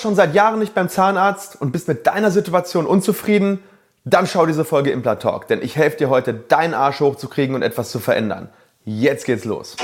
schon seit Jahren nicht beim Zahnarzt und bist mit deiner Situation unzufrieden? Dann schau diese Folge Implant Talk, denn ich helfe dir heute, deinen Arsch hochzukriegen und etwas zu verändern. Jetzt geht's los.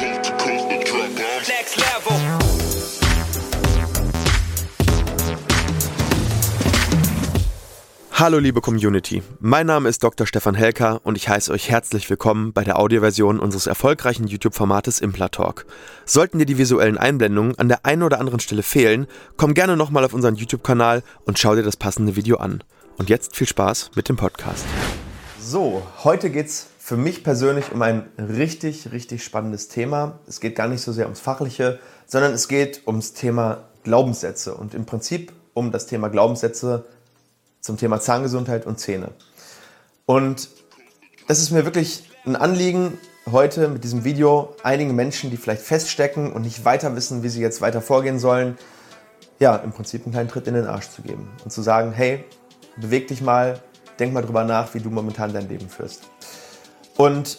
Hallo liebe Community, mein Name ist Dr. Stefan Helker und ich heiße euch herzlich willkommen bei der Audioversion unseres erfolgreichen YouTube-Formates Implatalk. Sollten dir die visuellen Einblendungen an der einen oder anderen Stelle fehlen, komm gerne nochmal auf unseren YouTube-Kanal und schau dir das passende Video an. Und jetzt viel Spaß mit dem Podcast. So, heute geht es für mich persönlich um ein richtig, richtig spannendes Thema. Es geht gar nicht so sehr ums Fachliche, sondern es geht ums Thema Glaubenssätze und im Prinzip um das Thema Glaubenssätze zum Thema Zahngesundheit und Zähne. Und es ist mir wirklich ein Anliegen, heute mit diesem Video einigen Menschen, die vielleicht feststecken und nicht weiter wissen, wie sie jetzt weiter vorgehen sollen, ja, im Prinzip einen kleinen Tritt in den Arsch zu geben und zu sagen, hey, beweg dich mal, denk mal drüber nach, wie du momentan dein Leben führst. Und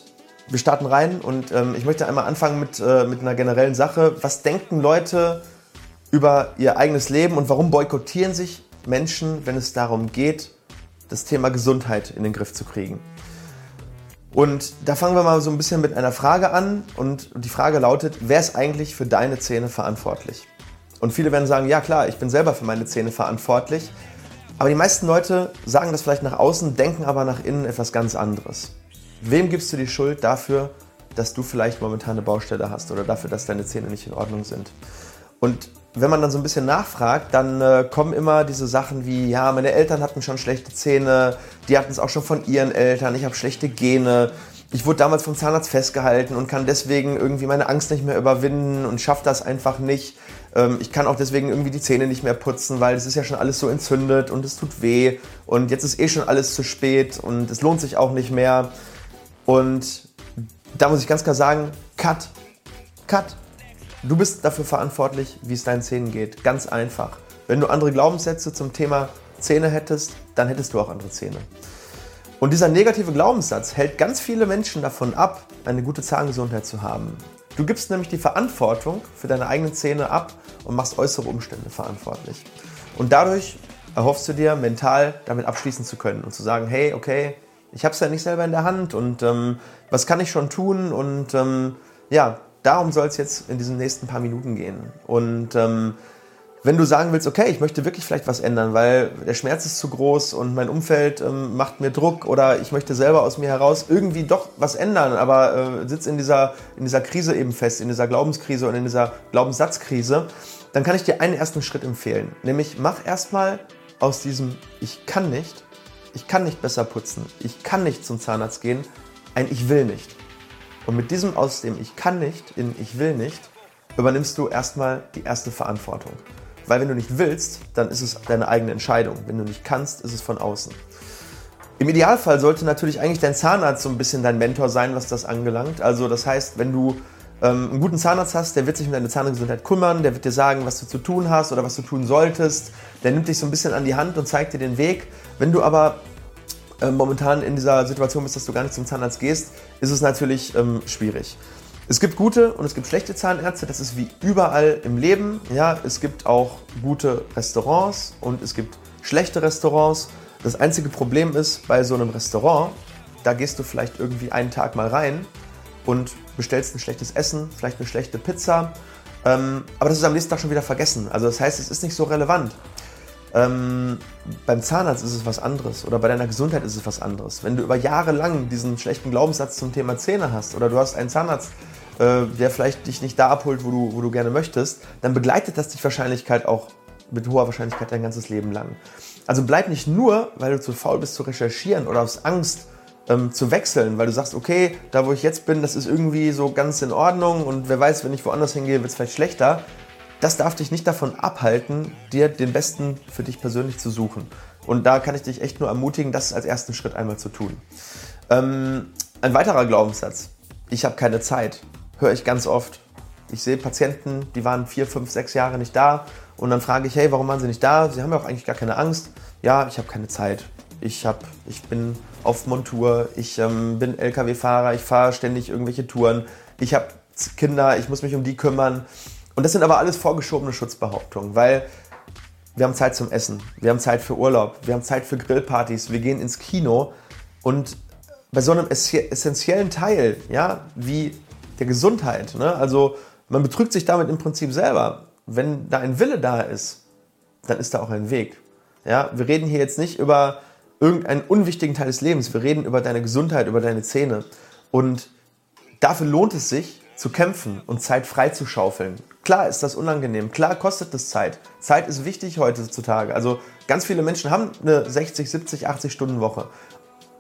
wir starten rein und ähm, ich möchte einmal anfangen mit, äh, mit einer generellen Sache. Was denken Leute über ihr eigenes Leben und warum boykottieren sich Menschen, wenn es darum geht, das Thema Gesundheit in den Griff zu kriegen. Und da fangen wir mal so ein bisschen mit einer Frage an und die Frage lautet, wer ist eigentlich für deine Zähne verantwortlich? Und viele werden sagen, ja klar, ich bin selber für meine Zähne verantwortlich. Aber die meisten Leute sagen das vielleicht nach außen, denken aber nach innen etwas ganz anderes. Wem gibst du die Schuld dafür, dass du vielleicht momentan eine Baustelle hast oder dafür, dass deine Zähne nicht in Ordnung sind? Und wenn man dann so ein bisschen nachfragt, dann äh, kommen immer diese Sachen wie, ja, meine Eltern hatten schon schlechte Zähne, die hatten es auch schon von ihren Eltern, ich habe schlechte Gene, ich wurde damals vom Zahnarzt festgehalten und kann deswegen irgendwie meine Angst nicht mehr überwinden und schaffe das einfach nicht. Ähm, ich kann auch deswegen irgendwie die Zähne nicht mehr putzen, weil es ist ja schon alles so entzündet und es tut weh und jetzt ist eh schon alles zu spät und es lohnt sich auch nicht mehr. Und da muss ich ganz klar sagen, cut, cut. Du bist dafür verantwortlich, wie es deinen Zähnen geht. Ganz einfach. Wenn du andere Glaubenssätze zum Thema Zähne hättest, dann hättest du auch andere Zähne. Und dieser negative Glaubenssatz hält ganz viele Menschen davon ab, eine gute Zahngesundheit zu haben. Du gibst nämlich die Verantwortung für deine eigenen Zähne ab und machst äußere Umstände verantwortlich. Und dadurch erhoffst du dir, mental damit abschließen zu können und zu sagen, hey, okay, ich habe es ja nicht selber in der Hand und ähm, was kann ich schon tun? Und ähm, ja, darum soll es jetzt in diesen nächsten paar Minuten gehen. Und ähm, wenn du sagen willst, okay, ich möchte wirklich vielleicht was ändern, weil der Schmerz ist zu groß und mein Umfeld ähm, macht mir Druck oder ich möchte selber aus mir heraus irgendwie doch was ändern, aber äh, sitze in dieser, in dieser Krise eben fest, in dieser Glaubenskrise und in dieser Glaubenssatzkrise, dann kann ich dir einen ersten Schritt empfehlen. Nämlich mach erstmal aus diesem Ich kann nicht, ich kann nicht besser putzen, ich kann nicht zum Zahnarzt gehen, ein Ich will nicht. Und mit diesem aus dem Ich kann nicht in Ich will nicht übernimmst du erstmal die erste Verantwortung. Weil wenn du nicht willst, dann ist es deine eigene Entscheidung. Wenn du nicht kannst, ist es von außen. Im Idealfall sollte natürlich eigentlich dein Zahnarzt so ein bisschen dein Mentor sein, was das angelangt. Also das heißt, wenn du ähm, einen guten Zahnarzt hast, der wird sich um deine Zahngesundheit kümmern, der wird dir sagen, was du zu tun hast oder was du tun solltest. Der nimmt dich so ein bisschen an die Hand und zeigt dir den Weg. Wenn du aber äh, momentan in dieser Situation bist, dass du gar nicht zum Zahnarzt gehst, ist es natürlich ähm, schwierig. Es gibt gute und es gibt schlechte Zahnärzte, das ist wie überall im Leben. Ja, es gibt auch gute Restaurants und es gibt schlechte Restaurants. Das einzige Problem ist, bei so einem Restaurant, da gehst du vielleicht irgendwie einen Tag mal rein und bestellst ein schlechtes Essen, vielleicht eine schlechte Pizza. Ähm, aber das ist am nächsten Tag schon wieder vergessen. Also das heißt, es ist nicht so relevant. Ähm, beim Zahnarzt ist es was anderes oder bei deiner Gesundheit ist es was anderes. Wenn du über Jahre lang diesen schlechten Glaubenssatz zum Thema Zähne hast oder du hast einen Zahnarzt, äh, der vielleicht dich nicht da abholt, wo du, wo du gerne möchtest, dann begleitet das dich Wahrscheinlichkeit auch mit hoher Wahrscheinlichkeit dein ganzes Leben lang. Also bleib nicht nur, weil du zu faul bist zu recherchieren oder aus Angst ähm, zu wechseln, weil du sagst, okay, da wo ich jetzt bin, das ist irgendwie so ganz in Ordnung und wer weiß, wenn ich woanders hingehe, wird es vielleicht schlechter. Das darf dich nicht davon abhalten, dir den Besten für dich persönlich zu suchen. Und da kann ich dich echt nur ermutigen, das als ersten Schritt einmal zu tun. Ähm, ein weiterer Glaubenssatz. Ich habe keine Zeit höre ich ganz oft. Ich sehe Patienten, die waren vier, fünf, sechs Jahre nicht da und dann frage ich, hey, warum waren sie nicht da? Sie haben ja auch eigentlich gar keine Angst. Ja, ich habe keine Zeit. Ich, hab, ich bin auf Montur, ich ähm, bin Lkw-Fahrer, ich fahre ständig irgendwelche Touren, ich habe Kinder, ich muss mich um die kümmern. Und das sind aber alles vorgeschobene Schutzbehauptungen, weil wir haben Zeit zum Essen, wir haben Zeit für Urlaub, wir haben Zeit für Grillpartys, wir gehen ins Kino und bei so einem essentiellen Teil, ja, wie der Gesundheit, ne, also man betrügt sich damit im Prinzip selber. Wenn da ein Wille da ist, dann ist da auch ein Weg. Ja, wir reden hier jetzt nicht über irgendeinen unwichtigen Teil des Lebens, wir reden über deine Gesundheit, über deine Zähne und dafür lohnt es sich, zu kämpfen und Zeit freizuschaufeln. Klar ist das unangenehm, klar kostet es Zeit. Zeit ist wichtig heutzutage. Also ganz viele Menschen haben eine 60, 70, 80 Stunden Woche,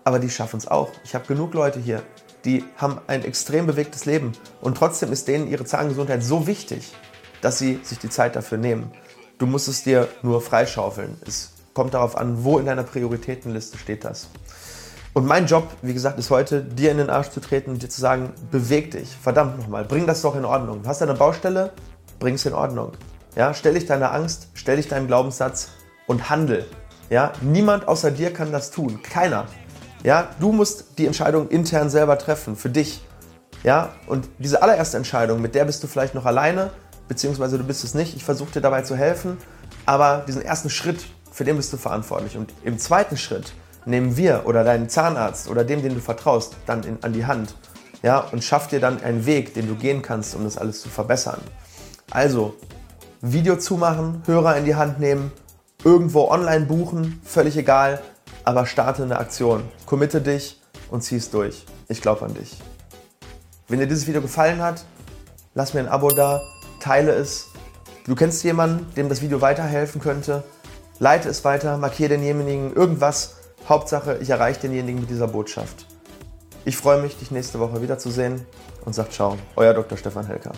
aber die schaffen es auch. Ich habe genug Leute hier, die haben ein extrem bewegtes Leben und trotzdem ist denen ihre Zahngesundheit so wichtig, dass sie sich die Zeit dafür nehmen. Du musst es dir nur freischaufeln. Es kommt darauf an, wo in deiner Prioritätenliste steht das. Und mein Job, wie gesagt, ist heute, dir in den Arsch zu treten und dir zu sagen, beweg dich, verdammt nochmal, bring das doch in Ordnung. Du hast eine Baustelle, bring es in Ordnung. Ja, stell dich deiner Angst, stell dich deinem Glaubenssatz und handel. Ja, niemand außer dir kann das tun, keiner. Ja, du musst die Entscheidung intern selber treffen, für dich. Ja, und diese allererste Entscheidung, mit der bist du vielleicht noch alleine, beziehungsweise du bist es nicht. Ich versuche dir dabei zu helfen, aber diesen ersten Schritt, für den bist du verantwortlich. Und im zweiten Schritt, nehmen wir oder deinen Zahnarzt oder dem, den du vertraust, dann in, an die Hand ja, und schaff dir dann einen Weg, den du gehen kannst, um das alles zu verbessern. Also, Video zumachen, Hörer in die Hand nehmen, irgendwo online buchen, völlig egal, aber starte eine Aktion. Committe dich und zieh es durch. Ich glaube an dich. Wenn dir dieses Video gefallen hat, lass mir ein Abo da, teile es. Du kennst jemanden, dem das Video weiterhelfen könnte, leite es weiter, markiere denjenigen irgendwas, Hauptsache, ich erreiche denjenigen mit dieser Botschaft. Ich freue mich, dich nächste Woche wiederzusehen und sage ciao, euer Dr. Stefan Helker.